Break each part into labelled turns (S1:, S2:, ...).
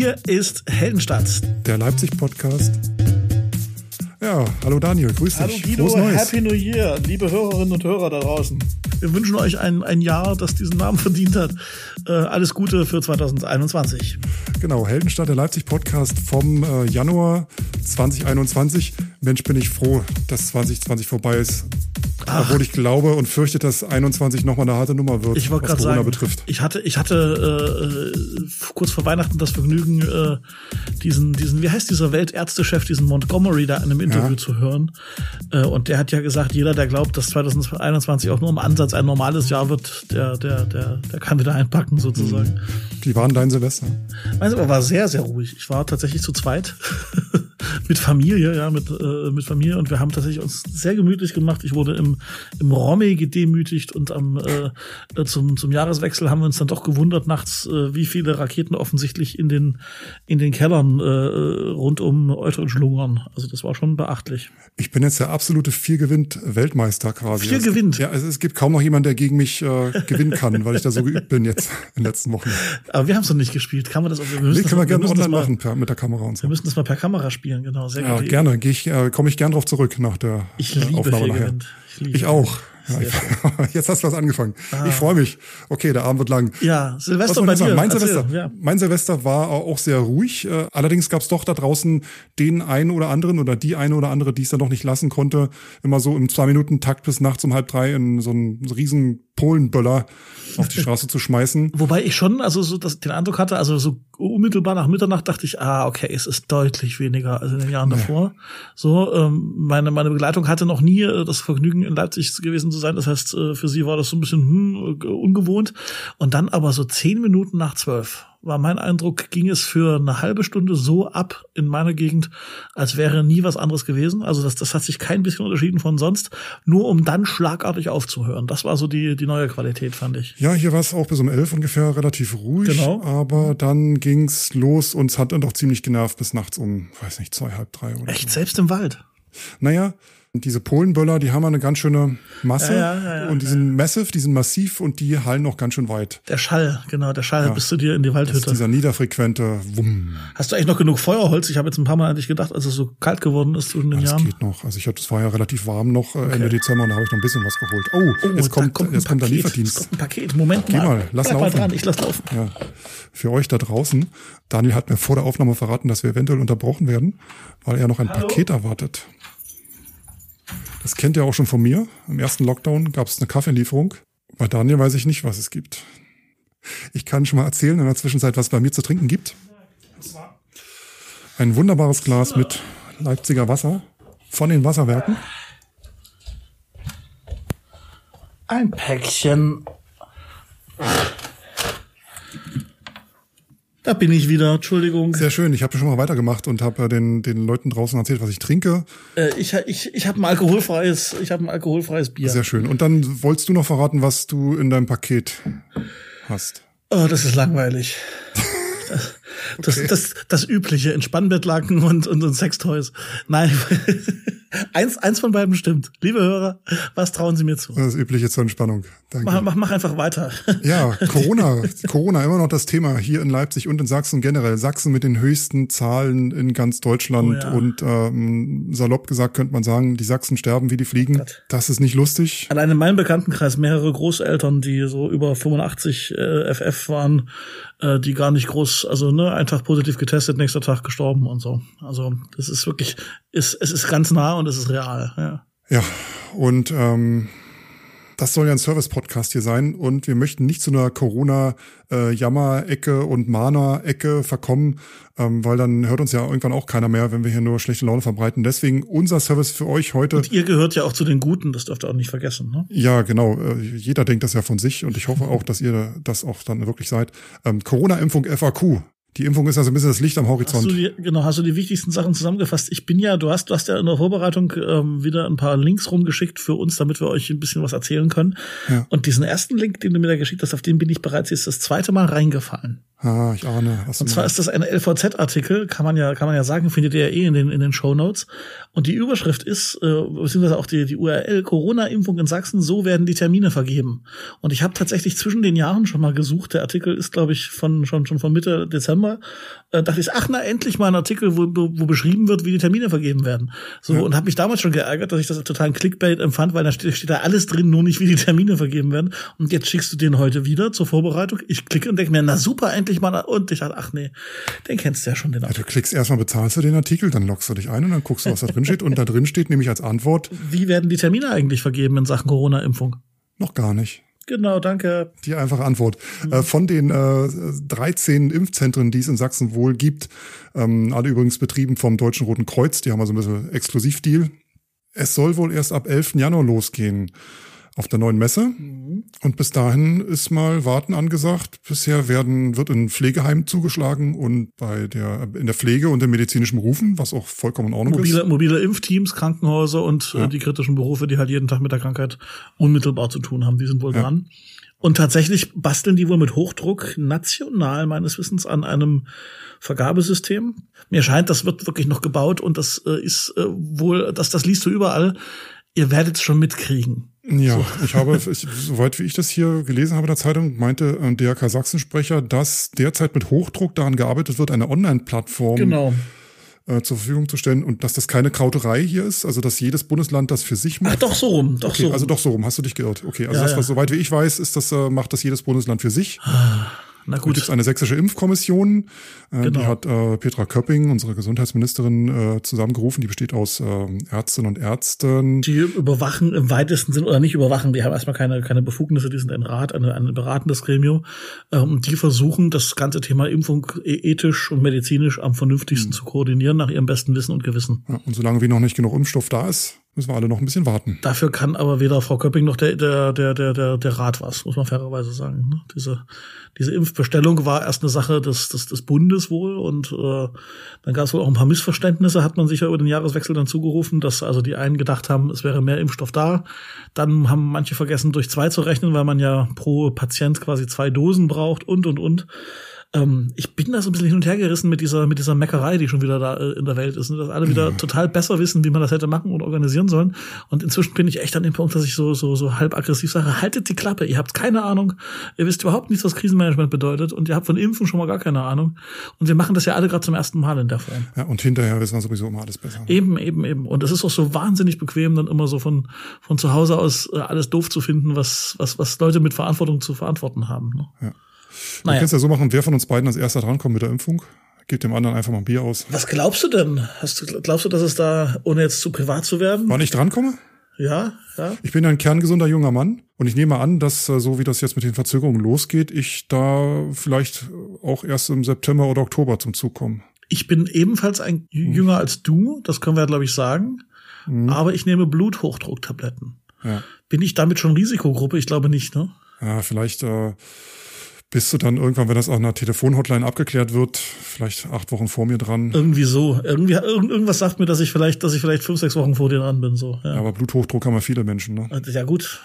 S1: Hier ist Heldenstadt.
S2: Der Leipzig-Podcast. Ja, hallo Daniel, grüß dich.
S1: Hallo Guido,
S2: Frohes Neues.
S1: Happy New Year, liebe Hörerinnen und Hörer da draußen. Wir wünschen euch ein, ein Jahr, das diesen Namen verdient hat. Äh, alles Gute für 2021.
S2: Genau, Heldenstadt, der Leipzig-Podcast vom äh, Januar 2021. Mensch, bin ich froh, dass 2020 vorbei ist.
S1: Ach.
S2: Obwohl ich glaube und fürchte, dass 21 nochmal eine harte Nummer wird,
S1: Ich
S2: was Corona
S1: sagen,
S2: betrifft.
S1: ich hatte, ich hatte äh, äh, kurz vor Weihnachten das Vergnügen, äh, diesen, diesen, wie heißt dieser Weltärztechef, diesen Montgomery da in einem Interview
S2: Ja.
S1: zu hören. Äh, und der hat ja gesagt, jeder, der glaubt, dass 2021 auch nur im Ansatz ein normales Jahr wird, der, der, der, der kann wieder einpacken sozusagen.
S2: Wie war denn dein Silvester?
S1: Meins aber war sehr, sehr ruhig. Ich war tatsächlich zu zweit. mit Familie, ja, mit, äh, mit Familie. Und wir haben tatsächlich uns sehr gemütlich gemacht. Ich wurde im, im Romme gedemütigt und am, äh, äh, zum, zum Jahreswechsel haben wir uns dann doch gewundert nachts, äh, wie viele Raketen offensichtlich in den, in den Kellern äh, rund um Eutrich lungern. Also das war schon beachtlich.
S2: Ich bin jetzt der absolute Vier-Gewinnt-Weltmeister quasi.
S1: Vier
S2: Es-
S1: gewinnt?
S2: Ja, also es gibt kaum noch jemanden, der gegen mich äh, gewinnen kann, weil ich da so geübt bin jetzt in den letzten Wochen.
S1: Aber wir haben es noch nicht gespielt. Kann man das? Wir müssen
S2: Nee,
S1: das,
S2: können wir gerne
S1: das
S2: online machen per, mit der Kamera und so.
S1: Wir müssen das mal per Kamera spielen, genau. Sehr
S2: Ja, gerne. Ich, äh, komme ich gern drauf zurück nach der
S1: Ich
S2: äh,
S1: liebe
S2: Aufnahme nachher.
S1: Ich liebe
S2: Ich auch. Ja, ich, jetzt hast du was angefangen. Ich freue mich. Okay, der Abend wird lang.
S1: Ja, Silvester bei dir.
S2: Mein
S1: Erzähl,
S2: Silvester,
S1: Ja.
S2: mein Silvester war auch sehr ruhig. Äh, Allerdings gab es doch da draußen den einen oder anderen oder die eine oder andere, die es dann noch nicht lassen konnte, immer so im zwei Minuten Takt bis nachts um halb drei in so einen riesen Polenböller auf die Straße zu schmeißen.
S1: Wobei ich schon, also so das, den Eindruck hatte, also so unmittelbar nach Mitternacht dachte ich, ah, okay, es ist deutlich weniger als in den Jahren davor. So, ähm, meine, meine Begleitung hatte noch nie äh, das Vergnügen, in Leipzig gewesen zu sein. Das heißt, äh, für sie war das so ein bisschen hm, äh, ungewohnt. Und dann aber so zehn Minuten nach zwölf war mein Eindruck, ging es für eine halbe Stunde so ab in meiner Gegend, als wäre nie was anderes gewesen. Also das, das hat sich kein bisschen unterschieden von sonst, nur um dann schlagartig aufzuhören. Das war so die, die neue Qualität, fand ich.
S2: Ja, hier war es auch bis um elf ungefähr relativ ruhig.
S1: Genau.
S2: Aber dann ging's los und es hat dann doch ziemlich genervt bis nachts um, weiß nicht, zwei, halb drei oder
S1: Echt,
S2: so.
S1: selbst im Wald.
S2: Naja, diese Polenböller, die haben eine ganz schöne Masse
S1: Ja, ja, ja,
S2: und die sind massive, die sind massiv und die hallen auch ganz schön weit.
S1: Der Schall, genau, der Schall bis zu dir in die
S2: Das ist
S1: Waldhütte.
S2: dieser niederfrequente Wumm.
S1: Hast du eigentlich noch genug Feuerholz? Ich habe jetzt ein paar Mal an dich gedacht, als es so kalt geworden ist zwischen den
S2: Das
S1: Jahren.
S2: geht noch. Also ich hatte, es war ja relativ warm noch äh, Ende Dezember und da habe ich noch ein bisschen was geholt. Oh,
S1: Oh,
S2: jetzt kommt,
S1: ein
S2: jetzt kommt der. Lieferdienst.
S1: Es kommt ein Paket. Moment
S2: Geh
S1: mal.
S2: mal, lass
S1: Bleib mal
S2: laufen.
S1: dran, ich lass laufen.
S2: Ja, für euch da draußen. Daniel hat mir vor der Aufnahme verraten, dass wir eventuell unterbrochen werden, weil er noch ein
S1: Hallo?
S2: Paket erwartet. Das kennt ihr auch schon von mir. Im ersten Lockdown gab es eine Kaffeelieferung. Bei Daniel weiß ich nicht, was es gibt. Ich kann schon mal erzählen in der Zwischenzeit, was es bei mir zu trinken gibt. Ein wunderbares Glas mit Leipziger Wasser von den Wasserwerken.
S1: Ein Päckchen. Da bin ich wieder, Entschuldigung.
S2: Sehr schön. Ich habe schon mal weitergemacht und habe äh, den, den Leuten draußen erzählt, was ich trinke.
S1: Äh, ich ich, ich habe ein alkoholfreies, ich habe ein alkoholfreies Bier.
S2: Sehr schön. Und dann wolltest du noch verraten, was du in deinem Paket hast.
S1: Oh, das ist langweilig. Das, das, das, das übliche Entspannbettlaken und, und, und Sextoys. Nein, eins, eins von beiden stimmt. Liebe Hörer, was trauen Sie mir zu?
S2: Das übliche zur Entspannung. Danke.
S1: Mach, mach, mach einfach weiter.
S2: Ja, Corona. Corona immer noch das Thema hier in Leipzig und in Sachsen generell. Sachsen mit den höchsten Zahlen in ganz Deutschland.
S1: Oh ja.
S2: Und ähm, salopp gesagt könnte man sagen, die Sachsen sterben wie die Fliegen.
S1: Gott.
S2: Das ist nicht lustig.
S1: Allein in meinem Bekanntenkreis mehrere Großeltern, die so über 85 äh, FF waren, äh, die gar nicht groß, also ne, ein Tag positiv getestet, nächster Tag gestorben und so. Also das ist wirklich, ist, es ist ganz nah und es ist real. Ja.
S2: Ja, und ähm, das soll ja ein Service-Podcast hier sein und wir möchten nicht zu einer Corona-Jammer-Ecke und Mana-Ecke verkommen, ähm, weil dann hört uns ja irgendwann auch keiner mehr, wenn wir hier nur schlechte Laune verbreiten. Deswegen unser Service für euch heute.
S1: Und ihr gehört ja auch zu den Guten, das dürft ihr auch nicht vergessen. Ne?
S2: Ja, genau. äh, Jeder denkt das ja von sich und ich hoffe auch, dass ihr das auch dann wirklich seid. Ähm, Corona-Impfung FAQ. Die Impfung ist ja so ein bisschen das Licht am
S1: Hast
S2: Horizont.
S1: du die, genau, hast du die wichtigsten Sachen zusammengefasst? Ich bin ja, du hast, du hast ja in der Vorbereitung ähm, wieder ein paar Links rumgeschickt für uns, damit wir euch ein bisschen was erzählen können.
S2: Ja.
S1: Und diesen ersten Link, den du mir da geschickt hast, auf den bin ich bereits jetzt das zweite Mal reingefallen.
S2: Ah, ich ahne.
S1: Was und zwar ist das ein LVZ-Artikel, kann man ja, kann man ja sagen, findet ihr ja eh in den, in den Show Notes. Und die Überschrift ist, äh, beziehungsweise auch die, die URL, Corona-Impfung in Sachsen, so werden die Termine vergeben. Und ich habe tatsächlich zwischen den Jahren schon mal gesucht. Der Artikel ist, glaube ich, von, schon, schon von Mitte Dezember. Äh, dachte ich, ach na, endlich mal ein Artikel, wo, wo, wo beschrieben wird, wie die Termine vergeben werden. So, ja. und habe mich damals schon geärgert, dass ich das total ein Clickbait empfand, weil da steht, steht da alles drin, nur nicht, wie die Termine vergeben werden. Und jetzt schickst du den heute wieder zur Vorbereitung. Ich klicke und denke mir, na super, endlich mal. Und ich dachte, ach nee, den kennst du ja schon, den
S2: ja, Du klickst erstmal, bezahlst du den Artikel, dann loggst du dich ein und dann guckst du, was da drin steht. Und da drin steht nämlich als Antwort.
S1: Wie werden die Termine eigentlich vergeben in Sachen Corona-Impfung?
S2: Noch gar nicht.
S1: Genau, danke.
S2: Die einfache Antwort. Mhm. Von den äh, 13 Impfzentren, die es in Sachsen wohl gibt, ähm, alle übrigens betrieben vom Deutschen Roten Kreuz, die haben also ein bisschen Exklusivdeal. Es soll wohl erst ab 11. Januar losgehen auf der neuen Messe. Mhm. Und bis dahin ist mal Warten angesagt. Bisher werden, wird in Pflegeheimen zugeschlagen und bei der, in der Pflege und den medizinischen Berufen, was auch vollkommen in Ordnung
S1: mobile,
S2: ist.
S1: Mobile Impfteams, Krankenhäuser und äh, ja. die kritischen Berufe, die halt jeden Tag mit der Krankheit unmittelbar zu tun haben, die sind wohl ja. dran. Und tatsächlich basteln die wohl mit Hochdruck national meines Wissens an einem Vergabesystem. Mir scheint, das wird wirklich noch gebaut und das äh, ist äh, wohl, dass das liest du überall. Ihr werdet es schon mitkriegen.
S2: Ja, so. ich habe, ich, soweit wie ich das hier gelesen habe in der Zeitung, meinte ein DRK Sachsen-Sprecher, dass derzeit mit Hochdruck daran gearbeitet wird, eine Online-Plattform
S1: genau.
S2: äh, zur Verfügung zu stellen und dass das keine Krauterei hier ist, also dass jedes Bundesland das für sich macht.
S1: Ach, doch so rum, doch
S2: okay,
S1: so rum.
S2: Also doch so rum, hast du dich geirrt. Okay, also ja, das, was ja. soweit wie ich weiß, ist das, äh, macht das jedes Bundesland für sich.
S1: Na gut.
S2: Da gibt eine sächsische Impfkommission. Äh, genau. Die hat äh, Petra Köpping, unsere Gesundheitsministerin, äh, zusammengerufen. Die besteht aus äh, Ärztinnen und Ärzten.
S1: Die überwachen im weitesten Sinn oder nicht überwachen. Die haben erstmal keine, keine Befugnisse. Die sind ein Rat, ein, ein beratendes Gremium. Äh, und die versuchen, das ganze Thema Impfung e-, ethisch und medizinisch am vernünftigsten mhm. zu koordinieren, nach ihrem besten Wissen und Gewissen.
S2: Ja, und solange wie noch nicht genug Impfstoff da ist, müssen wir alle noch ein bisschen warten.
S1: Dafür kann aber weder Frau Köpping noch der, der, der, der, der, Rat was, muss man fairerweise sagen. Ne? Diese, diese Impfbestellung war erst eine Sache des, des, des Bundes wohl und äh, dann gab es wohl auch ein paar Missverständnisse, hat man sich ja über den Jahreswechsel dann zugerufen, dass also die einen gedacht haben, es wäre mehr Impfstoff da. Dann haben manche vergessen, durch zwei zu rechnen, weil man ja pro Patient quasi zwei Dosen braucht und und und. Ähm, ich bin da so ein bisschen hin und her gerissen mit dieser, mit dieser Meckerei, die schon wieder da äh, in der Welt ist, ne? dass alle wieder total besser wissen, wie man das hätte machen und organisieren sollen. Und inzwischen bin ich echt an dem Punkt, dass ich so, so, so halb aggressiv sage, haltet die Klappe, ihr habt keine Ahnung, ihr wisst überhaupt nicht, was Krisenmanagement bedeutet und ihr habt von Impfen schon mal gar keine Ahnung. Und wir machen das ja alle gerade zum ersten Mal in der Form.
S2: Ja, und hinterher wissen wir sowieso immer alles besser.
S1: Eben, eben, eben. Und es ist auch so wahnsinnig bequem, dann immer so von, von zu Hause aus äh, alles doof zu finden, was, was, was Leute mit Verantwortung zu verantworten haben. Ne?
S2: Ja. Du naja. kannst ja so machen, wer von uns beiden als erster drankommt mit der Impfung, gibt dem anderen einfach mal ein Bier aus.
S1: Was glaubst du denn? Hast du, glaubst du, dass es da, ohne jetzt zu privat zu werden?
S2: Wann ich drankomme?
S1: Ja, ja.
S2: Ich bin ja ein kerngesunder junger Mann und ich nehme an, dass äh, so wie das jetzt mit den Verzögerungen losgeht, ich da vielleicht auch erst im September oder Oktober zum Zug komme.
S1: Ich bin ebenfalls ein hm. jünger als du, das können wir glaube ich sagen, hm. aber ich nehme Bluthochdrucktabletten. Ja. Bin ich damit schon Risikogruppe? Ich glaube nicht, ne?
S2: Ja, vielleicht äh, bist du dann irgendwann, wenn das auf einer Telefonhotline abgeklärt wird, vielleicht acht Wochen vor mir dran.
S1: Irgendwie so. Irgendwie, irgend, irgendwas sagt mir, dass ich vielleicht, dass ich vielleicht fünf, sechs Wochen vor dir dran bin, so.
S2: Ja, ja aber Bluthochdruck haben ja viele Menschen, ne?
S1: Ja, gut.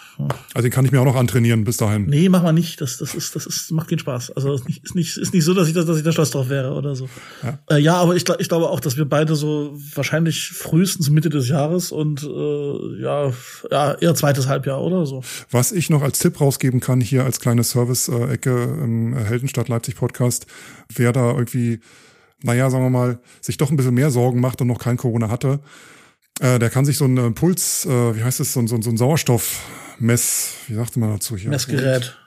S2: Also den kann ich mir auch noch antrainieren bis dahin.
S1: Nee, mach mal nicht. Das, das ist, das ist, macht keinen Spaß. Also, ist nicht, ist nicht, ist nicht so, dass ich, dass ich da stolz drauf wäre oder so. Ja, äh, ja aber ich, ich glaube auch, dass wir beide so wahrscheinlich frühestens Mitte des Jahres und, äh, ja, ja, eher zweites Halbjahr oder so.
S2: Was ich noch als Tipp rausgeben kann, hier als kleine Service-Ecke, im Heldenstadt Leipzig Podcast, wer da irgendwie, naja, sagen wir mal, sich doch ein bisschen mehr Sorgen macht und noch kein Corona hatte, äh, der kann sich so einen Puls, äh, wie heißt es, so, so, so ein Sauerstoffmess, wie sagte man dazu hier?
S1: Messgerät.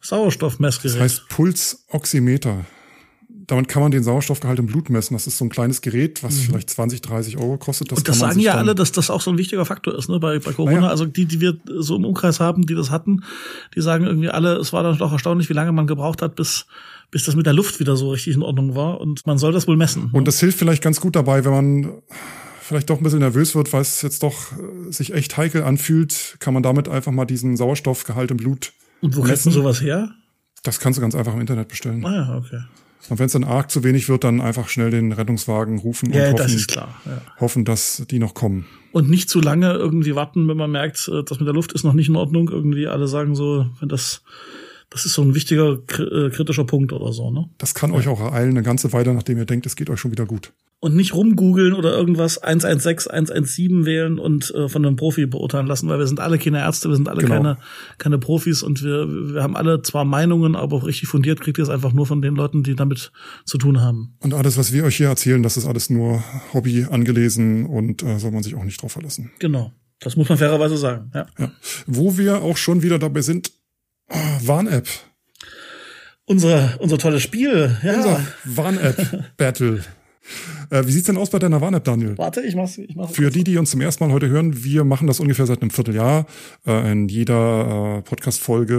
S1: Sauerstoffmessgerät.
S2: Das heißt Pulsoximeter damit kann man den Sauerstoffgehalt im Blut messen. Das ist so ein kleines Gerät, was mhm. vielleicht 20, 30 Euro kostet.
S1: Das und das sagen ja alle, dass das auch so ein wichtiger Faktor ist, ne, bei, bei Corona. Naja. Also die, die wir so im Umkreis haben, die das hatten, die sagen irgendwie alle, es war dann doch erstaunlich, wie lange man gebraucht hat, bis, bis das mit der Luft wieder so richtig in Ordnung war. Und man soll das wohl messen.
S2: Und ne? das hilft vielleicht ganz gut dabei, wenn man vielleicht doch ein bisschen nervös wird, weil es jetzt doch äh, sich echt heikel anfühlt, kann man damit einfach mal diesen Sauerstoffgehalt im Blut
S1: Und wo kriegst du sowas her?
S2: Das kannst du ganz einfach im Internet bestellen.
S1: Ah ja, okay.
S2: Und wenn es dann arg zu wenig wird, dann einfach schnell den Rettungswagen rufen
S1: ja,
S2: und hoffen,
S1: das. Ja.
S2: hoffen, dass die noch kommen.
S1: Und nicht zu lange irgendwie warten, wenn man merkt, äh, das mit der Luft ist noch nicht in Ordnung. Irgendwie alle sagen so, wenn das Das ist so ein wichtiger äh, kritischer Punkt oder so, ne?
S2: Das kann ja. euch auch ereilen, eine ganze Weile, nachdem ihr denkt, es geht euch schon wieder gut.
S1: Und nicht rumgoogeln oder irgendwas 116, 117 wählen und äh, von einem Profi beurteilen lassen, weil wir sind alle keine Ärzte, wir sind alle genau. keine, keine Profis und wir, wir haben alle zwar Meinungen, aber auch richtig fundiert kriegt ihr es einfach nur von den Leuten, die damit zu tun haben.
S2: Und alles, was wir euch hier erzählen, das ist alles nur Hobby angelesen und äh, soll man sich auch nicht drauf verlassen.
S1: Genau. Das muss man fairerweise sagen, ja.
S2: ja. Wo wir auch schon wieder dabei sind, oh, Warn-App.
S1: Unser, unser tolles Spiel, ja. Unser
S2: Warn-App-Battle. Äh, wie sieht's denn aus bei deiner Warn-App, Daniel?
S1: Warte, ich mach's. Ich mach's
S2: Für die, die uns zum ersten Mal heute hören, wir machen das ungefähr seit einem Vierteljahr. Äh, in jeder äh, Podcast-Folge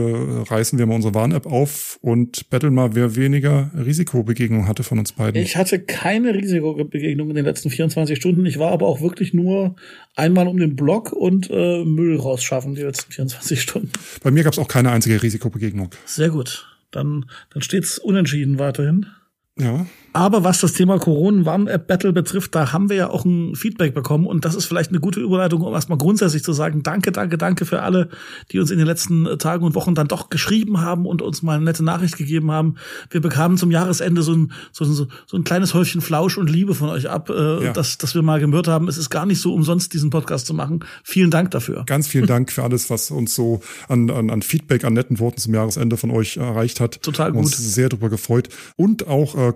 S2: äh, reißen wir mal unsere Warn-App auf und betteln mal, wer weniger Risikobegegnung hatte von uns beiden.
S1: Ich hatte keine Risikobegegnung in den letzten 24 Stunden. Ich war aber auch wirklich nur einmal um den Block und äh, Müll rausschaffen die letzten 24 Stunden.
S2: Bei mir gab's auch keine einzige Risikobegegnung.
S1: Sehr gut. Dann, dann steht's unentschieden weiterhin.
S2: Ja.
S1: Aber was das Thema Corona-Warn-App-Battle betrifft, da haben wir ja auch ein Feedback bekommen. Und das ist vielleicht eine gute Überleitung, um erstmal grundsätzlich zu sagen, danke, danke, danke für alle, die uns in den letzten äh, Tagen und Wochen dann doch geschrieben haben und uns mal eine nette Nachricht gegeben haben. Wir bekamen zum Jahresende so ein, so, so, so ein kleines Häufchen Flausch und Liebe von euch ab, äh, ja. dass, dass wir mal gehört haben. Es ist gar nicht so umsonst, diesen Podcast zu machen. Vielen Dank dafür.
S2: Ganz vielen Dank für alles, was uns so an, an, an Feedback, an netten Worten zum Jahresende von euch erreicht hat.
S1: Total gut.
S2: Uns sehr darüber gefreut. Und auch äh,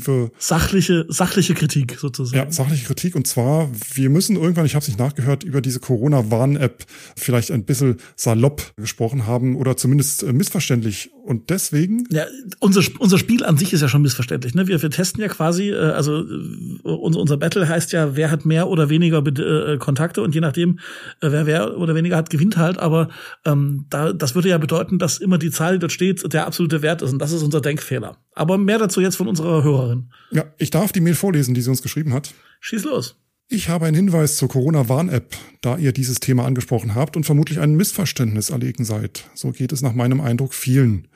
S2: konstruktive
S1: sachliche, sachliche Kritik sozusagen.
S2: Ja, sachliche Kritik. Und zwar, wir müssen irgendwann, ich habe es nicht nachgehört, über diese Corona-Warn-App vielleicht ein bisschen salopp gesprochen haben oder zumindest äh, missverständlich. Und deswegen.
S1: Ja, unser, unser Spiel an sich ist ja schon missverständlich. Ne? Wir, wir testen ja quasi, äh, also äh, unser, unser Battle heißt ja, wer hat mehr oder weniger äh, Kontakte und je nachdem, äh, wer wer oder weniger hat, gewinnt halt. Aber ähm, da, das würde ja bedeuten, dass immer die Zahl, die dort steht, der absolute Wert ist. Und das ist unser Denkfehler. Aber mehr dazu jetzt von unserer Hörerin.
S2: Ja, ich darf die Mail vorlesen, die sie uns geschrieben hat.
S1: Schieß los.
S2: Ich habe einen Hinweis zur Corona-Warn-App, da ihr dieses Thema angesprochen habt und vermutlich ein Missverständnis erlegen seid. So geht es nach meinem Eindruck vielen.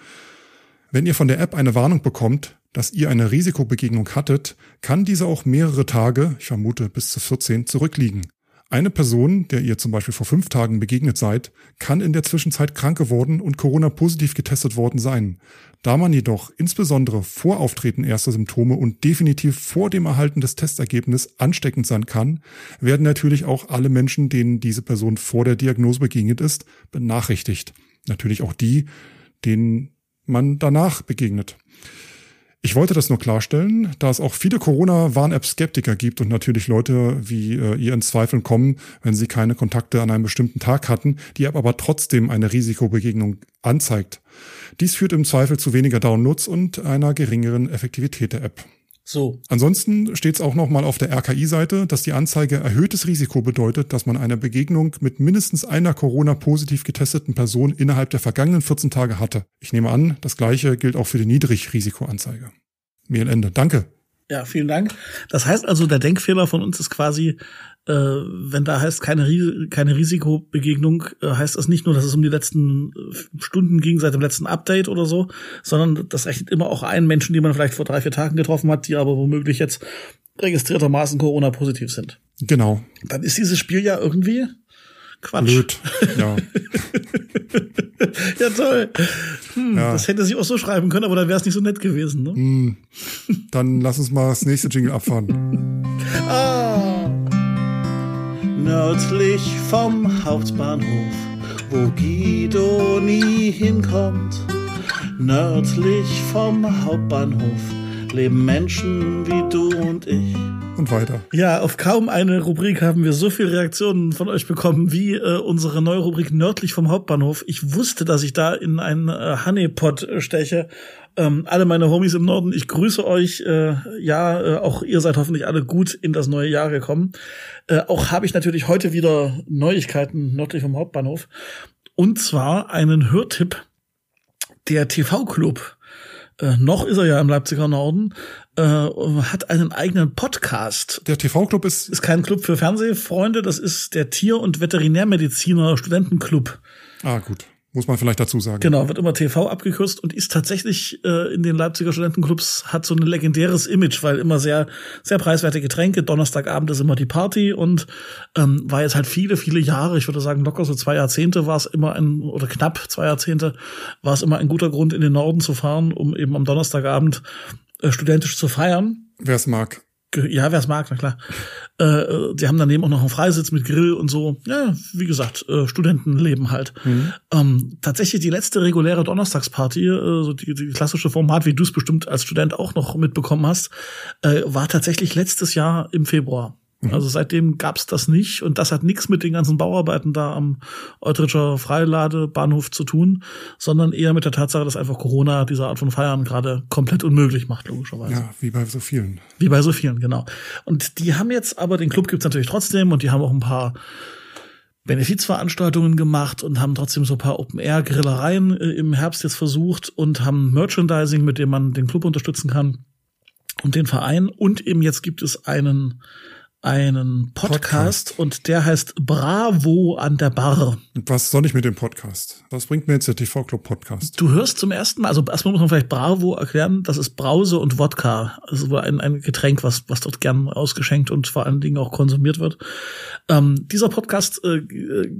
S2: Wenn ihr von der App eine Warnung bekommt, dass ihr eine Risikobegegnung hattet, kann diese auch mehrere Tage, ich vermute bis zu 14, zurückliegen. Eine Person, der ihr zum Beispiel vor fünf Tagen begegnet seid, kann in der Zwischenzeit krank geworden und Corona positiv getestet worden sein. Da man jedoch insbesondere vor Auftreten erster Symptome und definitiv vor dem Erhalten des Testergebnisses ansteckend sein kann, werden natürlich auch alle Menschen, denen diese Person vor der Diagnose begegnet ist, benachrichtigt. Natürlich auch die, denen man danach begegnet. Ich wollte das nur klarstellen, da es auch viele Corona-Warn-App-Skeptiker gibt und natürlich Leute wie äh, ihr in Zweifeln kommen, wenn sie keine Kontakte an einem bestimmten Tag hatten, die App aber trotzdem eine Risikobegegnung anzeigt. Dies führt im Zweifel zu weniger Downloads und einer geringeren Effektivität der App.
S1: So.
S2: Ansonsten steht es auch nochmal auf der RKI-Seite, dass die Anzeige erhöhtes Risiko bedeutet, dass man eine Begegnung mit mindestens einer Corona-positiv getesteten Person innerhalb der vergangenen 14 Tage hatte. Ich nehme an, das gleiche gilt auch für die Niedrigrisikoanzeige. Mail Ende. Danke.
S1: Ja, vielen Dank. Das heißt also, der Denkfehler von uns ist quasi, äh, wenn da heißt keine, keine Risikobegegnung, äh, heißt das nicht nur, dass es um die letzten äh, Stunden ging seit dem letzten Update oder so, sondern das rechnet immer auch einen Menschen, die man vielleicht vor drei, vier Tagen getroffen hat, die aber womöglich jetzt registriertermaßen Corona-positiv sind.
S2: Genau.
S1: Dann ist dieses Spiel ja irgendwie Quatsch.
S2: Blöd, ja.
S1: ja, toll. Hm, ja. Das hätte sich auch so schreiben können, aber dann wäre es nicht so nett gewesen. Ne?
S2: Hm. Dann lass uns mal das nächste Jingle abfahren.
S1: ah. Nördlich vom Hauptbahnhof, wo Guido nie hinkommt. Nördlich vom Hauptbahnhof leben Menschen wie du und ich
S2: und weiter.
S1: Ja, auf kaum eine Rubrik haben wir so viele Reaktionen von euch bekommen wie äh, unsere neue Rubrik nördlich vom Hauptbahnhof. Ich wusste, dass ich da in einen äh, Honeypot äh, steche. Ähm, alle meine Homies im Norden, ich grüße euch. Äh, ja, äh, auch ihr seid hoffentlich alle gut in das neue Jahr gekommen. Äh, auch habe ich natürlich heute wieder Neuigkeiten nördlich vom Hauptbahnhof. Und zwar einen Hörtipp der TV-Club äh, noch ist er ja im Leipziger Norden, äh, hat einen eigenen Podcast.
S2: Der TV-Club ist.
S1: Ist kein Club für Fernsehfreunde, das ist der Tier- und Veterinärmediziner Studentenclub.
S2: Ah, gut. Muss man vielleicht dazu sagen.
S1: Genau, wird immer TV abgekürzt und ist tatsächlich äh, in den Leipziger Studentenclubs hat so ein legendäres Image, weil immer sehr sehr preiswerte Getränke. Donnerstagabend ist immer die Party und ähm, war jetzt halt viele viele Jahre, ich würde sagen locker so zwei Jahrzehnte war es immer ein oder knapp zwei Jahrzehnte war es immer ein guter Grund in den Norden zu fahren, um eben am Donnerstagabend äh, studentisch zu feiern.
S2: Wer es mag.
S1: Ja, wer es mag, na klar. Äh, die haben daneben auch noch einen Freisitz mit Grill und so. Ja, wie gesagt, äh, Studentenleben halt. Mhm. Ähm, tatsächlich die letzte reguläre Donnerstagsparty, äh, so die, die klassische Format, wie du es bestimmt als Student auch noch mitbekommen hast, äh, war tatsächlich letztes Jahr im Februar. Mhm. Also seitdem gab's das nicht und das hat nichts mit den ganzen Bauarbeiten da am Eutricher Freiladebahnhof zu tun, sondern eher mit der Tatsache, dass einfach Corona diese Art von Feiern gerade komplett unmöglich macht, logischerweise.
S2: Ja, wie bei so vielen.
S1: Wie bei so vielen, genau. Und die haben jetzt aber, den Club gibt's natürlich trotzdem und die haben auch ein paar Benefizveranstaltungen gemacht und haben trotzdem so ein paar Open-Air-Grillereien äh, im Herbst jetzt versucht und haben Merchandising, mit dem man den Club unterstützen kann und den Verein. Und eben jetzt gibt es einen einen Podcast, Podcast, und der heißt Bravo an der Bar.
S2: Was soll ich mit dem Podcast? Was bringt mir jetzt der TV Club Podcast?
S1: Du hörst zum ersten Mal, also erstmal muss man vielleicht Bravo erklären, das ist Brause und Wodka. Also ein, ein Getränk, was, was dort gern ausgeschenkt und vor allen Dingen auch konsumiert wird. Ähm, dieser Podcast, äh,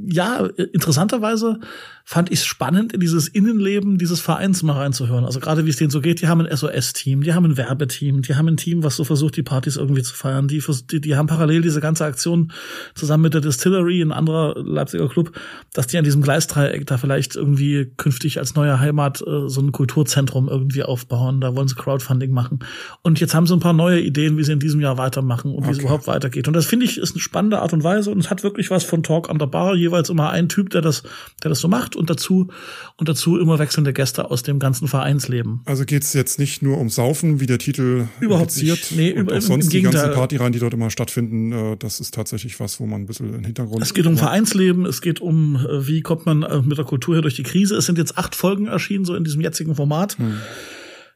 S1: ja, interessanterweise fand ich es spannend, in dieses Innenleben dieses Vereins mal reinzuhören. Also gerade wie es denen so geht, die haben ein SOS-Team, die haben ein Werbeteam, die haben ein Team, was so versucht, die Partys irgendwie zu feiern. Die, die, die haben parallel diese ganze Aktion zusammen mit der Distillery, ein anderer Leipziger Club, dass die an diesem Gleisdreieck da vielleicht irgendwie künftig als neue Heimat äh, so ein Kulturzentrum irgendwie aufbauen. Da wollen sie Crowdfunding machen. Und jetzt haben sie ein paar neue Ideen, wie sie in diesem Jahr weitermachen und okay. wie es überhaupt weitergeht. Und das finde ich ist eine spannende Art und Weise und es hat wirklich was von Talk an der Bar. Jeweils immer ein Typ, der das, der das so macht und dazu und dazu immer wechselnde Gäste aus dem ganzen Vereinsleben.
S2: Also geht's jetzt nicht nur um Saufen, wie der Titel
S1: überhaupt nicht.
S2: Nee, und über, auch sonst die ganzen Partyreihen, die dort immer stattfinden, äh, das ist tatsächlich was, wo man ein bisschen im Hintergrund.
S1: Es geht um Vereinsleben, es geht um, äh, wie kommt man äh, mit der Kultur hier durch die Krise. Es sind jetzt acht Folgen erschienen, so in diesem jetzigen Format. Hm.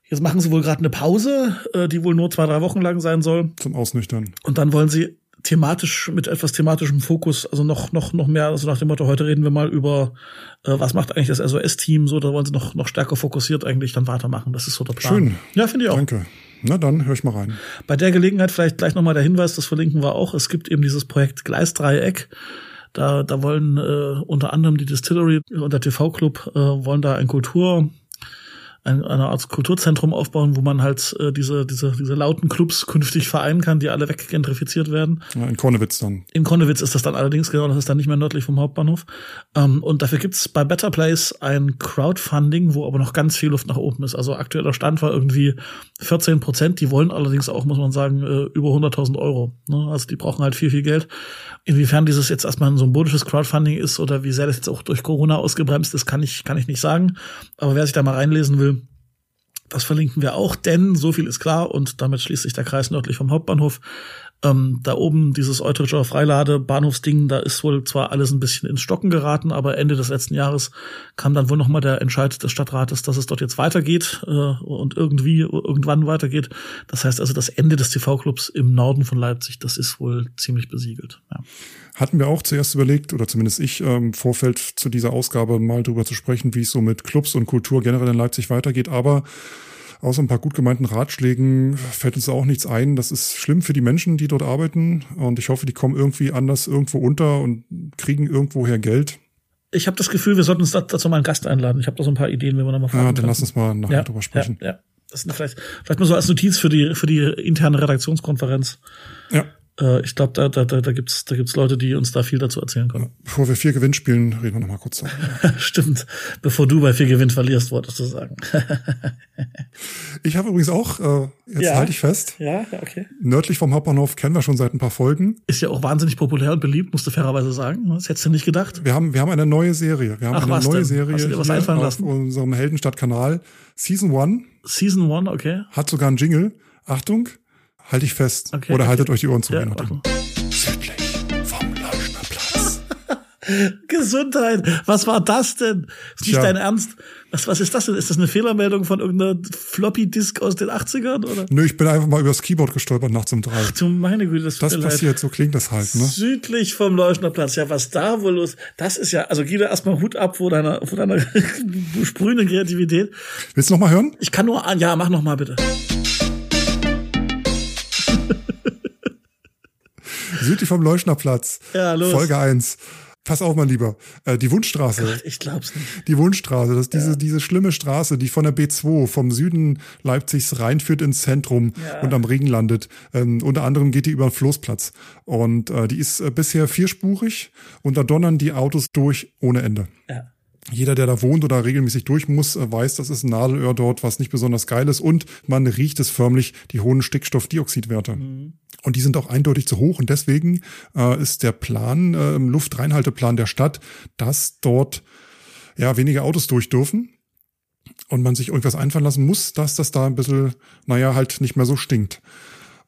S1: Jetzt machen sie wohl gerade eine Pause, die wohl nur zwei, drei Wochen lang sein soll.
S2: Zum Ausnüchtern.
S1: Und dann wollen sie thematisch, mit etwas thematischem Fokus, also noch, noch, noch mehr, also nach dem Motto, heute reden wir mal über, äh, was macht eigentlich das SOS-Team, so, da wollen sie noch, noch stärker fokussiert eigentlich dann weitermachen. Das ist so der Plan.
S2: Schön.
S1: Ja, finde ich auch.
S2: Danke. Na dann, höre ich mal rein.
S1: Bei der Gelegenheit vielleicht gleich nochmal der Hinweis, das verlinken wir auch. Es gibt eben dieses Projekt Gleisdreieck. Da, da wollen äh, unter anderem die Distillery und der TV-Club äh, wollen da ein Kultur, ein, eine Art Kulturzentrum aufbauen, wo man halt äh, diese, diese, diese lauten Clubs künftig vereinen kann, die alle weggentrifiziert werden.
S2: Ja, in Kornewitz dann.
S1: In Kornewitz ist das dann allerdings, genau, das ist dann nicht mehr nördlich vom Hauptbahnhof. Ähm, und dafür gibt's bei Better Place ein Crowdfunding, wo aber noch ganz viel Luft nach oben ist. Also aktueller Stand war irgendwie 14 Prozent. Die wollen allerdings auch, muss man sagen, äh, über 100.000 Euro. Ne? Also die brauchen halt viel, viel Geld. Inwiefern dieses jetzt erstmal ein symbolisches Crowdfunding ist oder wie sehr das jetzt auch durch Corona ausgebremst ist, kann ich, kann ich nicht sagen. Aber wer sich da mal reinlesen will, das verlinken wir auch, denn so viel ist klar und damit schließt sich der Kreis nördlich vom Hauptbahnhof. Ähm, da oben dieses Eutrischer Freilade-Bahnhofsding, da ist wohl zwar alles ein bisschen ins Stocken geraten, aber Ende des letzten Jahres kam dann wohl nochmal der Entscheid des Stadtrates, dass es dort jetzt weitergeht äh, und irgendwie irgendwann weitergeht. Das heißt also, das Ende des TV-Clubs im Norden von Leipzig, das ist wohl ziemlich besiegelt. Ja.
S2: Hatten wir auch zuerst überlegt, oder zumindest ich, im ähm, Vorfeld zu dieser Ausgabe mal drüber zu sprechen, wie es so mit Clubs und Kultur generell in Leipzig weitergeht, aber Außer ein paar gut gemeinten Ratschlägen fällt uns auch nichts ein. Das ist schlimm für die Menschen, die dort arbeiten. Und ich hoffe, die kommen irgendwie anders irgendwo unter und kriegen irgendwoher Geld.
S1: Ich habe das Gefühl, wir sollten uns dazu mal einen Gast einladen. Ich habe da so ein paar Ideen, wenn wir da mal
S2: fragen Ja, dann können. lass uns mal nachher ja, drüber sprechen.
S1: Ja, ja. Das ist vielleicht, vielleicht mal so als Notiz für die, für die interne Redaktionskonferenz.
S2: Ja.
S1: Äh, ich glaube, da, da, da, da gibt's da gibt's Leute, die uns da viel dazu erzählen können.
S2: Bevor wir vier Gewinn spielen, reden wir noch mal kurz.
S1: Stimmt. Bevor du bei vier Gewinn verlierst, wolltest du sagen.
S2: ich habe übrigens auch, äh, jetzt ja. halte ich fest.
S1: Ja, ja, okay.
S2: Nördlich vom Hauptbahnhof kennen wir schon seit ein paar Folgen.
S1: Ist ja auch wahnsinnig populär und beliebt, musst du fairerweise sagen. Das hättest du nicht gedacht.
S2: Wir haben, wir haben eine neue Serie. Wir haben
S1: Ach,
S2: eine neue
S1: denn?
S2: Serie
S1: Hast du dir was einfallen
S2: auf unserem Heldenstadt-Kanal. Season One.
S1: Season One, okay.
S2: Hat sogar einen Jingle. Achtung, halte ich fest. Okay, Oder okay. haltet euch die Ohren zu.
S1: Ja,
S2: südlich vom Leuschnerplatz.
S1: Gesundheit. Was war das denn? Ist nicht
S2: Tja.
S1: dein Ernst? Was, was ist das denn? Ist das eine Fehlermeldung von irgendeiner Floppy-Disk aus den 80ern? Oder?
S2: Nö, ich bin einfach mal übers Keyboard gestolpert nachts um drei.
S1: Du meine Güte, das,
S2: Das
S1: leid.
S2: passiert, so klingt das halt, ne?
S1: Südlich vom Leuschner Platz. Ja, was da wohl los? Das ist ja, also Guido, erstmal Hut ab vor deiner, vor deiner sprühenden Kreativität.
S2: Willst du noch mal hören?
S1: Ich kann nur, an, ja, mach noch mal bitte.
S2: Südlich vom Leuschner Platz.
S1: Ja, los.
S2: Folge 1. Pass auf, mein Lieber. Äh, die Wunschstraße.
S1: Ich glaub's nicht.
S2: Die Wunschstraße, das ist diese, diese schlimme Straße, die von der B2 vom Süden Leipzigs reinführt ins Zentrum
S1: Ja.
S2: und am Ring landet. Ähm, unter anderem geht die über den Floßplatz. Und äh, die ist äh, bisher vierspurig und da donnern die Autos durch ohne Ende.
S1: Ja.
S2: Jeder, der da wohnt oder regelmäßig durch muss, äh, weiß, das ist ein Nadelöhr dort, was nicht besonders geil ist. Und man riecht es förmlich, die hohen Stickstoffdioxidwerte. Und die sind auch eindeutig zu hoch. Und deswegen äh, ist der Plan, äh, im Luftreinhalteplan der Stadt, dass dort ja weniger Autos durch dürfen. Und man sich irgendwas einfallen lassen muss, dass das da ein bisschen, naja, halt nicht mehr so stinkt.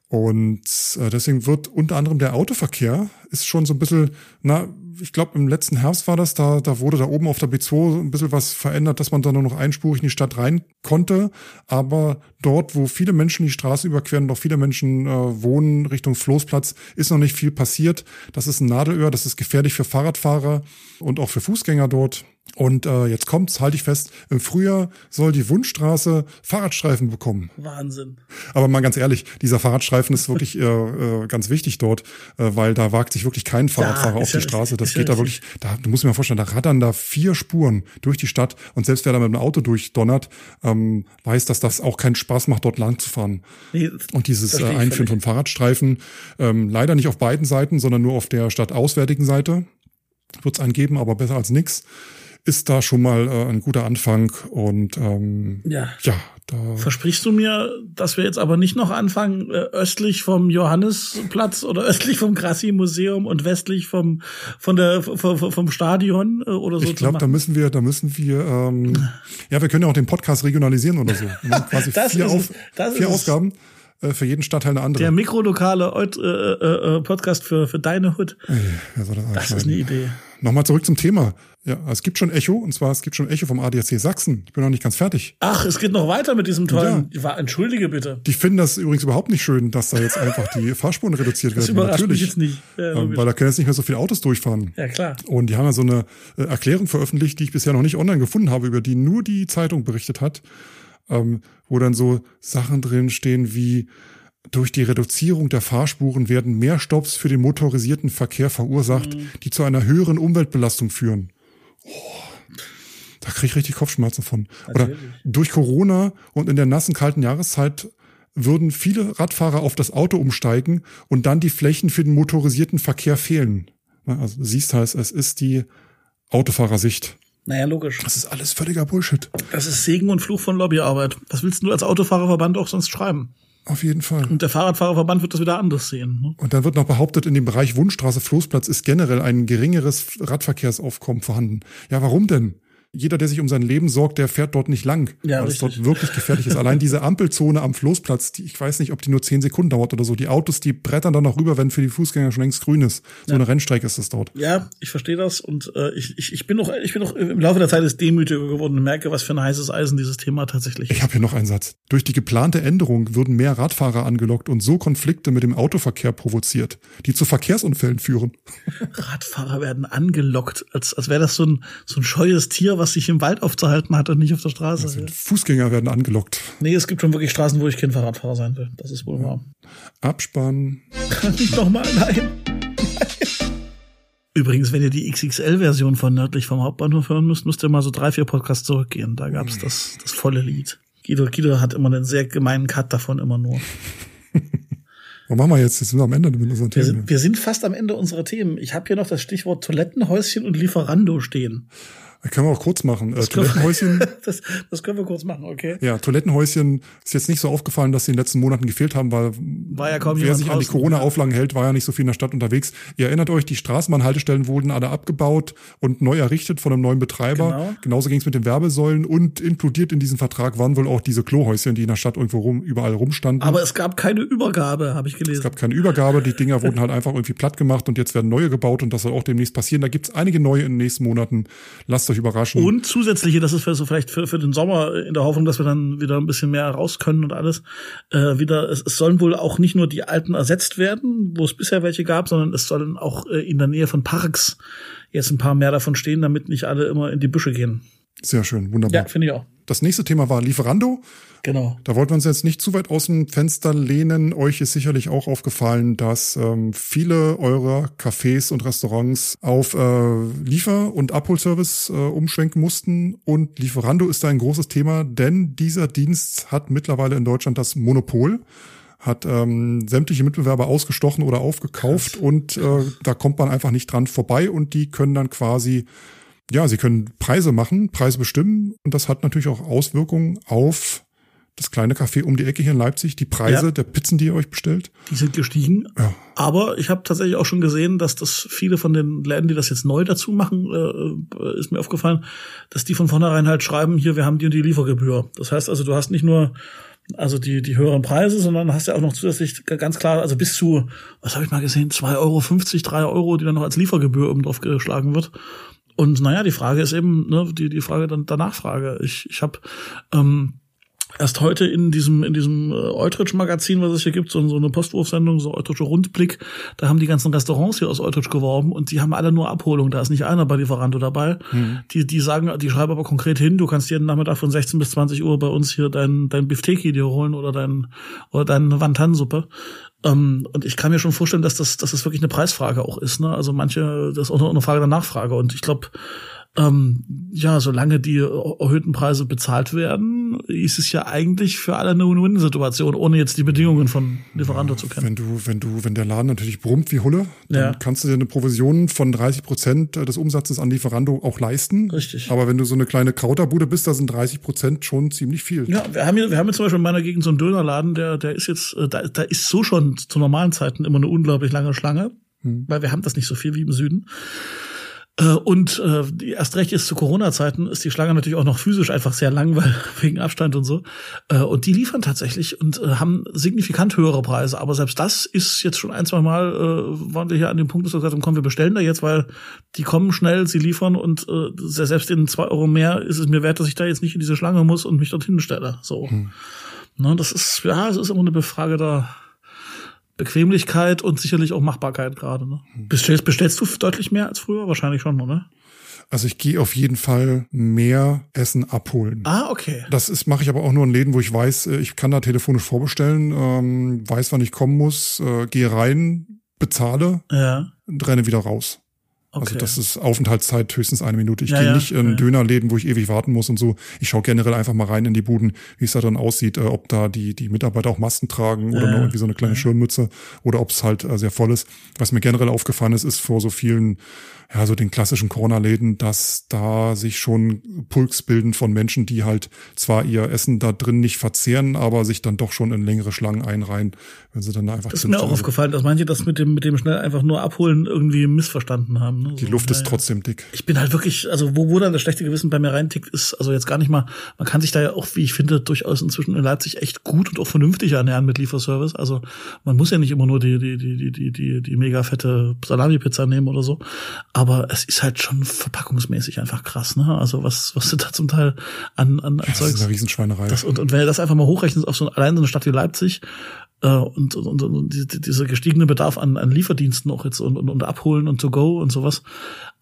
S2: Und äh, deswegen wird unter anderem der Autoverkehr ist schon so ein bisschen, na, ich glaube im letzten Herbst war das, da, da wurde da oben auf der B2 ein bisschen was verändert, dass man da nur noch einspurig in die Stadt rein konnte. Aber dort, wo viele Menschen die Straße überqueren, noch viele Menschen äh, wohnen, Richtung Floßplatz, ist noch nicht viel passiert. Das ist ein Nadelöhr, das ist gefährlich für Fahrradfahrer und auch für Fußgänger dort. Und äh, jetzt kommt's, halte ich fest, im Frühjahr soll die Wunschstraße Fahrradstreifen bekommen.
S1: Wahnsinn.
S2: Aber mal ganz ehrlich, dieser Fahrradstreifen ist wirklich äh, äh, ganz wichtig dort, äh, weil da wagt sich wirklich kein Fahrradfahrer
S1: ist
S2: auf
S1: ja
S2: die Straße.
S1: richtig,
S2: Das
S1: ist ja
S2: geht da wirklich, da, du musst mal vorstellen, da rattern da vier Spuren durch die Stadt und selbst wer da mit dem Auto durchdonnert, ähm, weiß, dass das auch keinen Spaß macht, dort lang zu fahren.
S1: Nee,
S2: Und dieses äh, Einführen von Fahrradstreifen, ähm, leider nicht auf beiden Seiten, sondern nur auf der stadtauswärtigen Seite, wird es einen geben, aber besser als nix, ist da schon mal äh, ein guter Anfang. Und ähm,
S1: Ja.
S2: ja, da
S1: Versprichst du mir, dass wir jetzt aber nicht noch anfangen, äh, östlich vom Johannisplatz oder östlich vom Grassi-Museum und westlich vom, von der, vom, vom Stadion äh, oder so
S2: Ich glaube, da müssen wir, da müssen wir, ähm, ja, wir können ja auch den Podcast regionalisieren oder so. Haben Quasi
S1: Das
S2: vier,
S1: ist
S2: Auf, vier. Ausgaben, äh, für jeden Stadtteil eine andere.
S1: Der mikrolokale äh, äh, äh, Podcast für, für deine Hut.
S2: Soll das
S1: Das ist eine Idee.
S2: Nochmal zurück zum Thema. Ja, es gibt schon Echo, und zwar es gibt schon Echo vom ADAC Sachsen. Ich bin noch nicht ganz fertig.
S1: Ach, es geht noch weiter mit diesem tollen. Wa- Entschuldige bitte.
S2: Die finden das übrigens überhaupt nicht schön, dass da jetzt einfach die Fahrspuren reduziert
S1: Das
S2: werden.
S1: überrascht
S2: Natürlich.
S1: mich jetzt nicht. Ja,
S2: Ähm, weil da können jetzt nicht mehr so viele Autos durchfahren.
S1: ja klar.
S2: Und die haben ja so eine äh, Erklärung veröffentlicht, die ich bisher noch nicht online gefunden habe, über die nur die Zeitung berichtet hat, ähm, wo dann so Sachen drin stehen wie durch die Reduzierung der Fahrspuren werden mehr Stops für den motorisierten Verkehr verursacht,
S1: Mhm.
S2: die zu einer höheren Umweltbelastung führen. Oh, da kriege ich richtig Kopfschmerzen von. Oder
S1: Natürlich.
S2: durch Corona und in der nassen, kalten Jahreszeit würden viele Radfahrer auf das Auto umsteigen und dann die Flächen für den motorisierten Verkehr fehlen. Also du siehst halt, es ist die Autofahrersicht.
S1: Naja, logisch.
S2: Das ist alles völliger Bullshit.
S1: Das ist Segen und Fluch von Lobbyarbeit. Was willst du als Autofahrerverband auch sonst schreiben?
S2: Auf jeden Fall.
S1: Und der Fahrradfahrerverband wird das wieder anders sehen. Ne?
S2: Und dann wird noch behauptet, in dem Bereich Wundstraße, Floßplatz ist generell ein geringeres Radverkehrsaufkommen vorhanden. Ja, warum denn? Jeder, der sich um sein Leben sorgt, der fährt dort nicht lang,
S1: Ja,
S2: weil es dort wirklich gefährlich ist. Allein diese Ampelzone am Floßplatz, die, ich weiß nicht, ob die nur zehn Sekunden dauert oder so. Die Autos, die brettern dann noch rüber, wenn für die Fußgänger schon längst grün ist. So eine Rennstrecke ist das dort.
S1: Ja, ich verstehe das und äh, ich, ich, ich bin noch, ich bin noch im Laufe der Zeit ist demütiger geworden und merke, was für ein heißes Eisen dieses Thema tatsächlich ist.
S2: Ich habe hier noch einen Satz. Durch die geplante Änderung würden mehr Radfahrer angelockt und so Konflikte mit dem Autoverkehr provoziert, die zu Verkehrsunfällen führen.
S1: Radfahrer werden angelockt, als, als wäre das so ein, so ein scheues Tier, was sich im Wald aufzuhalten hat und nicht auf der Straße. Ja.
S2: Fußgänger werden angelockt.
S1: Nee, es gibt schon wirklich Straßen, wo ich kein Fahrradfahrer sein will. Das ist wohl wahr.
S2: Abspann.
S1: Nicht nochmal, nein. Übrigens, wenn ihr die XXL-Version von Nördlich vom Hauptbahnhof hören müsst, müsst ihr mal so drei, vier Podcasts zurückgehen. Da gab's das, das volle Lied. Guido, Guido hat immer einen sehr gemeinen Cut davon, immer nur.
S2: Was machen wir jetzt? Jetzt sind wir am Ende mit unseren
S1: Wir
S2: Themen.
S1: sind, wir sind fast am Ende unserer Themen. Ich habe hier noch das Stichwort Toilettenhäuschen und Lieferando stehen.
S2: Können wir auch kurz machen.
S1: Das,
S2: äh, Toilettenhäuschen.
S1: das, das können wir kurz machen, okay.
S2: Ja, Toilettenhäuschen ist jetzt nicht so aufgefallen, dass sie in den letzten Monaten gefehlt haben, weil
S1: war ja kaum
S2: wer sich an die Corona-Auflagen hält, war ja nicht so viel in der Stadt unterwegs. Ihr erinnert euch, die Straßenbahnhaltestellen wurden alle abgebaut und neu errichtet von einem neuen Betreiber. Genau. Genauso ging es mit den Werbesäulen und inkludiert in diesem Vertrag waren wohl auch diese Klohäuschen, die in der Stadt irgendwo rum, überall rumstanden.
S1: Aber es gab keine Übergabe, habe ich gelesen.
S2: Es gab keine Übergabe, die Dinger wurden halt einfach irgendwie platt gemacht und jetzt werden neue gebaut und das soll auch demnächst passieren. Da gibt's einige neue in den nächsten Monaten. Lasst euch überraschen.
S1: Und zusätzliche, das ist für so vielleicht für, für den Sommer in der Hoffnung, dass wir dann wieder ein bisschen mehr raus können und alles. Äh, wieder, es, es sollen wohl auch nicht nur die alten ersetzt werden, wo es bisher welche gab, sondern es sollen auch äh, in der Nähe von Parks jetzt ein paar mehr davon stehen, damit nicht alle immer in die Büsche gehen.
S2: Sehr schön, wunderbar.
S1: Ja, finde ich auch.
S2: Das nächste Thema war Lieferando.
S1: Genau.
S2: Da wollten wir uns jetzt nicht zu weit aus dem Fenster lehnen. Euch ist sicherlich auch aufgefallen, dass ähm, viele eurer Cafés und Restaurants auf äh, Liefer- und Abholservice äh, umschwenken mussten. Und Lieferando ist da ein großes Thema, denn dieser Dienst hat mittlerweile in Deutschland das Monopol hat ähm, sämtliche Mitbewerber ausgestochen oder aufgekauft Krass. und äh, da kommt man einfach nicht dran vorbei und die können dann quasi ja, sie können Preise machen, Preise bestimmen und das hat natürlich auch Auswirkungen auf das kleine Café um die Ecke hier in Leipzig, die Preise ja. der Pizzen, die ihr euch bestellt.
S1: Die sind gestiegen. Ja. Aber ich habe tatsächlich auch schon gesehen, dass das viele von den Läden, die das jetzt neu dazu machen, äh, ist mir aufgefallen, dass die von vornherein halt schreiben, hier, wir haben die und die Liefergebühr. Das heißt also, du hast nicht nur also die, die höheren Preise, sondern hast ja auch noch zusätzlich ganz klar, also bis zu, was habe ich mal gesehen, 2,50 Euro, 3 Euro, die dann noch als Liefergebühr oben drauf geschlagen wird. Und naja, die Frage ist eben, ne, die, die Frage dann der Nachfrage. Ich, ich habe ähm, erst heute in diesem in diesem äh, Eutrich Magazin, was es hier gibt, so, so eine Postwurfsendung, so Eutritcher Rundblick, da haben die ganzen Restaurants hier aus Eutrich geworben und die haben alle nur Abholung, da ist nicht einer bei Lieferando dabei. Mhm. Die die sagen, die schreiben aber konkret hin, du kannst jeden Nachmittag von 16 bis 20 Uhr bei uns hier dein dein Bifteki dir holen oder dein oder deine Wantan-Suppe. Ähm, und ich kann mir schon vorstellen, dass das dass das wirklich eine Preisfrage auch ist, ne? Also manche das ist auch eine Frage der Nachfrage und ich glaube ähm, ja, solange die erhöhten Preise bezahlt werden, ist es ja eigentlich für alle eine Win-Win-Situation, ohne jetzt die Bedingungen von Lieferando ja, zu kennen.
S2: Wenn du, wenn du, wenn der Laden natürlich brummt wie Hulle, dann ja. kannst du dir eine Provision von 30 Prozent des Umsatzes an Lieferando auch leisten.
S1: Richtig.
S2: Aber wenn du so eine kleine Krauterbude bist, da sind 30 Prozent schon ziemlich viel.
S1: Ja, wir haben hier, wir haben hier zum Beispiel in meiner Gegend so einen Dönerladen, der, der ist jetzt, äh, da, da ist so schon zu normalen Zeiten immer eine unglaublich lange Schlange, hm. weil wir haben das nicht so viel wie im Süden. Äh, und äh, erst recht ist zu Corona-Zeiten ist die Schlange natürlich auch noch physisch einfach sehr lang, weil wegen Abstand und so. Äh, und die liefern tatsächlich und äh, haben signifikant höhere Preise. Aber selbst das ist jetzt schon ein, zwei Mal, äh, waren wir hier an dem Punkt, dass wir gesagt haben, komm, wir bestellen da jetzt, weil die kommen schnell, sie liefern und äh, selbst in zwei Euro mehr ist es mir wert, dass ich da jetzt nicht in diese Schlange muss und mich dorthin stelle. So. Hm. Ne, das ist, ja, es ist immer eine Befrage da Bequemlichkeit und sicherlich auch Machbarkeit gerade. Ne? Hm. Bestellst, bestellst du deutlich mehr als früher? Wahrscheinlich schon, oder?
S2: Also ich gehe auf jeden Fall mehr Essen abholen.
S1: Ah, okay.
S2: Das ist mache ich aber auch nur in Läden, wo ich weiß, äh, ich kann da telefonisch vorbestellen, ähm, weiß, wann ich kommen muss, äh, gehe rein, bezahle
S1: ja.
S2: und renne wieder raus. Also okay. Also das ist Aufenthaltszeit höchstens eine Minute. Ich
S1: ja,
S2: gehe
S1: ja,
S2: nicht in
S1: ja.
S2: Dönerläden, wo ich ewig warten muss und so. Ich schaue generell einfach mal rein in die Buden, wie es da drin aussieht, äh, ob da die, die Mitarbeiter auch Masken tragen oder nur irgendwie so eine kleine Schirmmütze oder ob es halt äh, sehr voll ist. Was mir generell aufgefallen ist, ist vor so vielen ja, so den klassischen Corona-Läden, dass da sich schon Pulks bilden von Menschen, die halt zwar ihr Essen da drin nicht verzehren, aber sich dann doch schon in längere Schlangen einreihen, wenn sie dann einfach.
S1: Das ist mir auch aufgefallen, dass manche das mit dem, mit dem schnell einfach nur abholen irgendwie missverstanden haben. Ne?
S2: Die Luft ist trotzdem dick.
S1: Ich bin halt wirklich, also wo, wo dann das schlechte Gewissen bei mir reintickt, ist also jetzt gar nicht mal, man kann sich da ja auch, wie ich finde, durchaus inzwischen in Leipzig echt gut und auch vernünftig ernähren mit Lieferservice. Also man muss ja nicht immer nur die, die, die, die, die, die, die mega fette Salami-Pizza nehmen oder so. Aber es ist halt schon verpackungsmäßig einfach krass, ne? Also was, was du da zum Teil an, an, an
S2: ja, Zeugs. Das ist eine Riesenschweinerei.
S1: Das, und, und wenn du das einfach mal hochrechnest auf so allein so eine Stadt wie Leipzig, äh, und, und, und, und diese, dieser gestiegene Bedarf an, an Lieferdiensten auch jetzt und, und, und abholen und to go und sowas.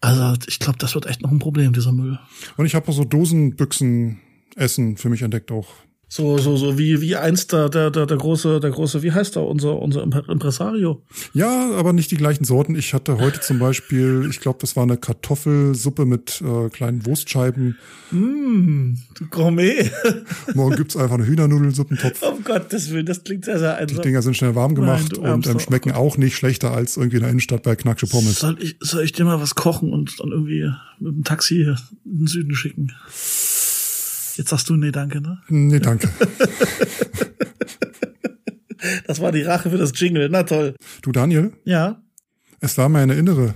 S1: Also ich glaube, das wird echt noch ein Problem, dieser Müll.
S2: Und ich habe so Dosenbüchsen Essen für mich entdeckt auch.
S1: So, so, so wie, wie einst der, der, der, der große, der große, wie heißt er, unser, unser Impresario.
S2: Ja, aber nicht die gleichen Sorten. Ich hatte heute zum Beispiel, ich glaube, das war eine Kartoffelsuppe mit äh, kleinen Wurstscheiben.
S1: Mm, du Gourmet.
S2: Morgen gibt's einfach eine Hühnernudelsuppentopf.
S1: Um Gottes Willen, das klingt sehr, sehr einsam.
S2: Die Dinger sind schnell warm gemacht
S1: Nein,
S2: und ähm, schmecken auch nicht schlechter als irgendwie in der Innenstadt bei Knacksche Pommes.
S1: Soll ich, soll ich dir mal was kochen und dann irgendwie mit dem Taxi in den Süden schicken? Jetzt sagst du, nee, danke, ne?
S2: Nee, danke.
S1: Das war die Rache für das Jingle. Na toll.
S2: Du, Daniel,
S1: Ja.
S2: es war meine innere.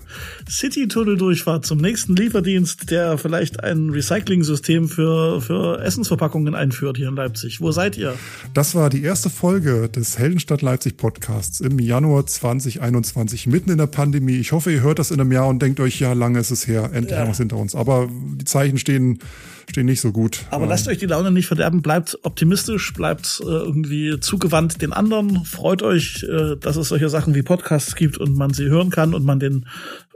S1: City-Tunnel-Durchfahrt zum nächsten Lieferdienst, der vielleicht ein Recycling-System für, für Essensverpackungen einführt hier in Leipzig. Wo seid ihr?
S2: Das war die erste Folge des Heldenstadt Leipzig Podcasts im Januar 2021, mitten in der Pandemie. Ich hoffe, ihr hört das in einem Jahr und denkt euch, ja, lange ist es her, endlich
S1: Ja.
S2: was hinter uns. Aber die Zeichen stehen, stehen nicht so gut.
S1: Aber
S2: Ähm,
S1: lasst euch die Laune nicht verderben, bleibt optimistisch, bleibt äh, irgendwie zugewandt den anderen, freut euch, äh, dass es solche Sachen wie Podcasts gibt und man sie hören kann und man den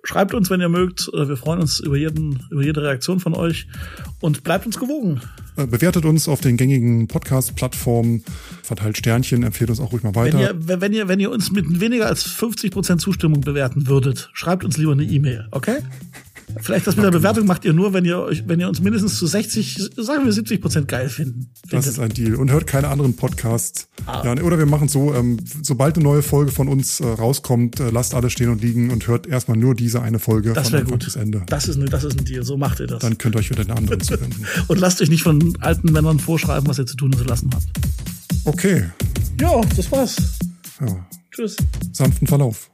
S1: schreibt uns, wenn ihr mögt. Äh, wir freuen uns über jeden, über jede Reaktion von euch und bleibt uns gewogen.
S2: Äh, Bewertet uns auf den gängigen Podcast-Plattformen, verteilt Sternchen, empfehlt uns auch ruhig mal
S1: Wenn
S2: weiter.
S1: ihr, wenn ihr, wenn ihr uns mit weniger als 50 Prozent Zustimmung bewerten würdet, schreibt uns lieber eine E-Mail, okay? Vielleicht das mit der Bewertung macht ihr nur, wenn ihr euch, wenn ihr uns mindestens zu 60, sagen wir 70 Prozent geil finden.
S2: Das ist ein Deal. Und hört keine anderen Podcasts.
S1: Ah.
S2: Ja, oder wir machen so, ähm, sobald eine neue Folge von uns äh, rauskommt, äh, lasst alles stehen und liegen und hört erstmal nur diese eine Folge
S1: das
S2: von
S1: wäre
S2: Anfang
S1: gut.
S2: bis Ende.
S1: Das ist, ein, das ist ein Deal. So macht ihr das.
S2: Dann könnt ihr euch wieder den anderen zuwenden.
S1: Und lasst euch nicht von alten Männern vorschreiben, was ihr zu tun und zu lassen habt.
S2: Okay.
S1: Ja, das war's.
S2: Ja.
S1: Tschüss.
S2: Sanften Verlauf.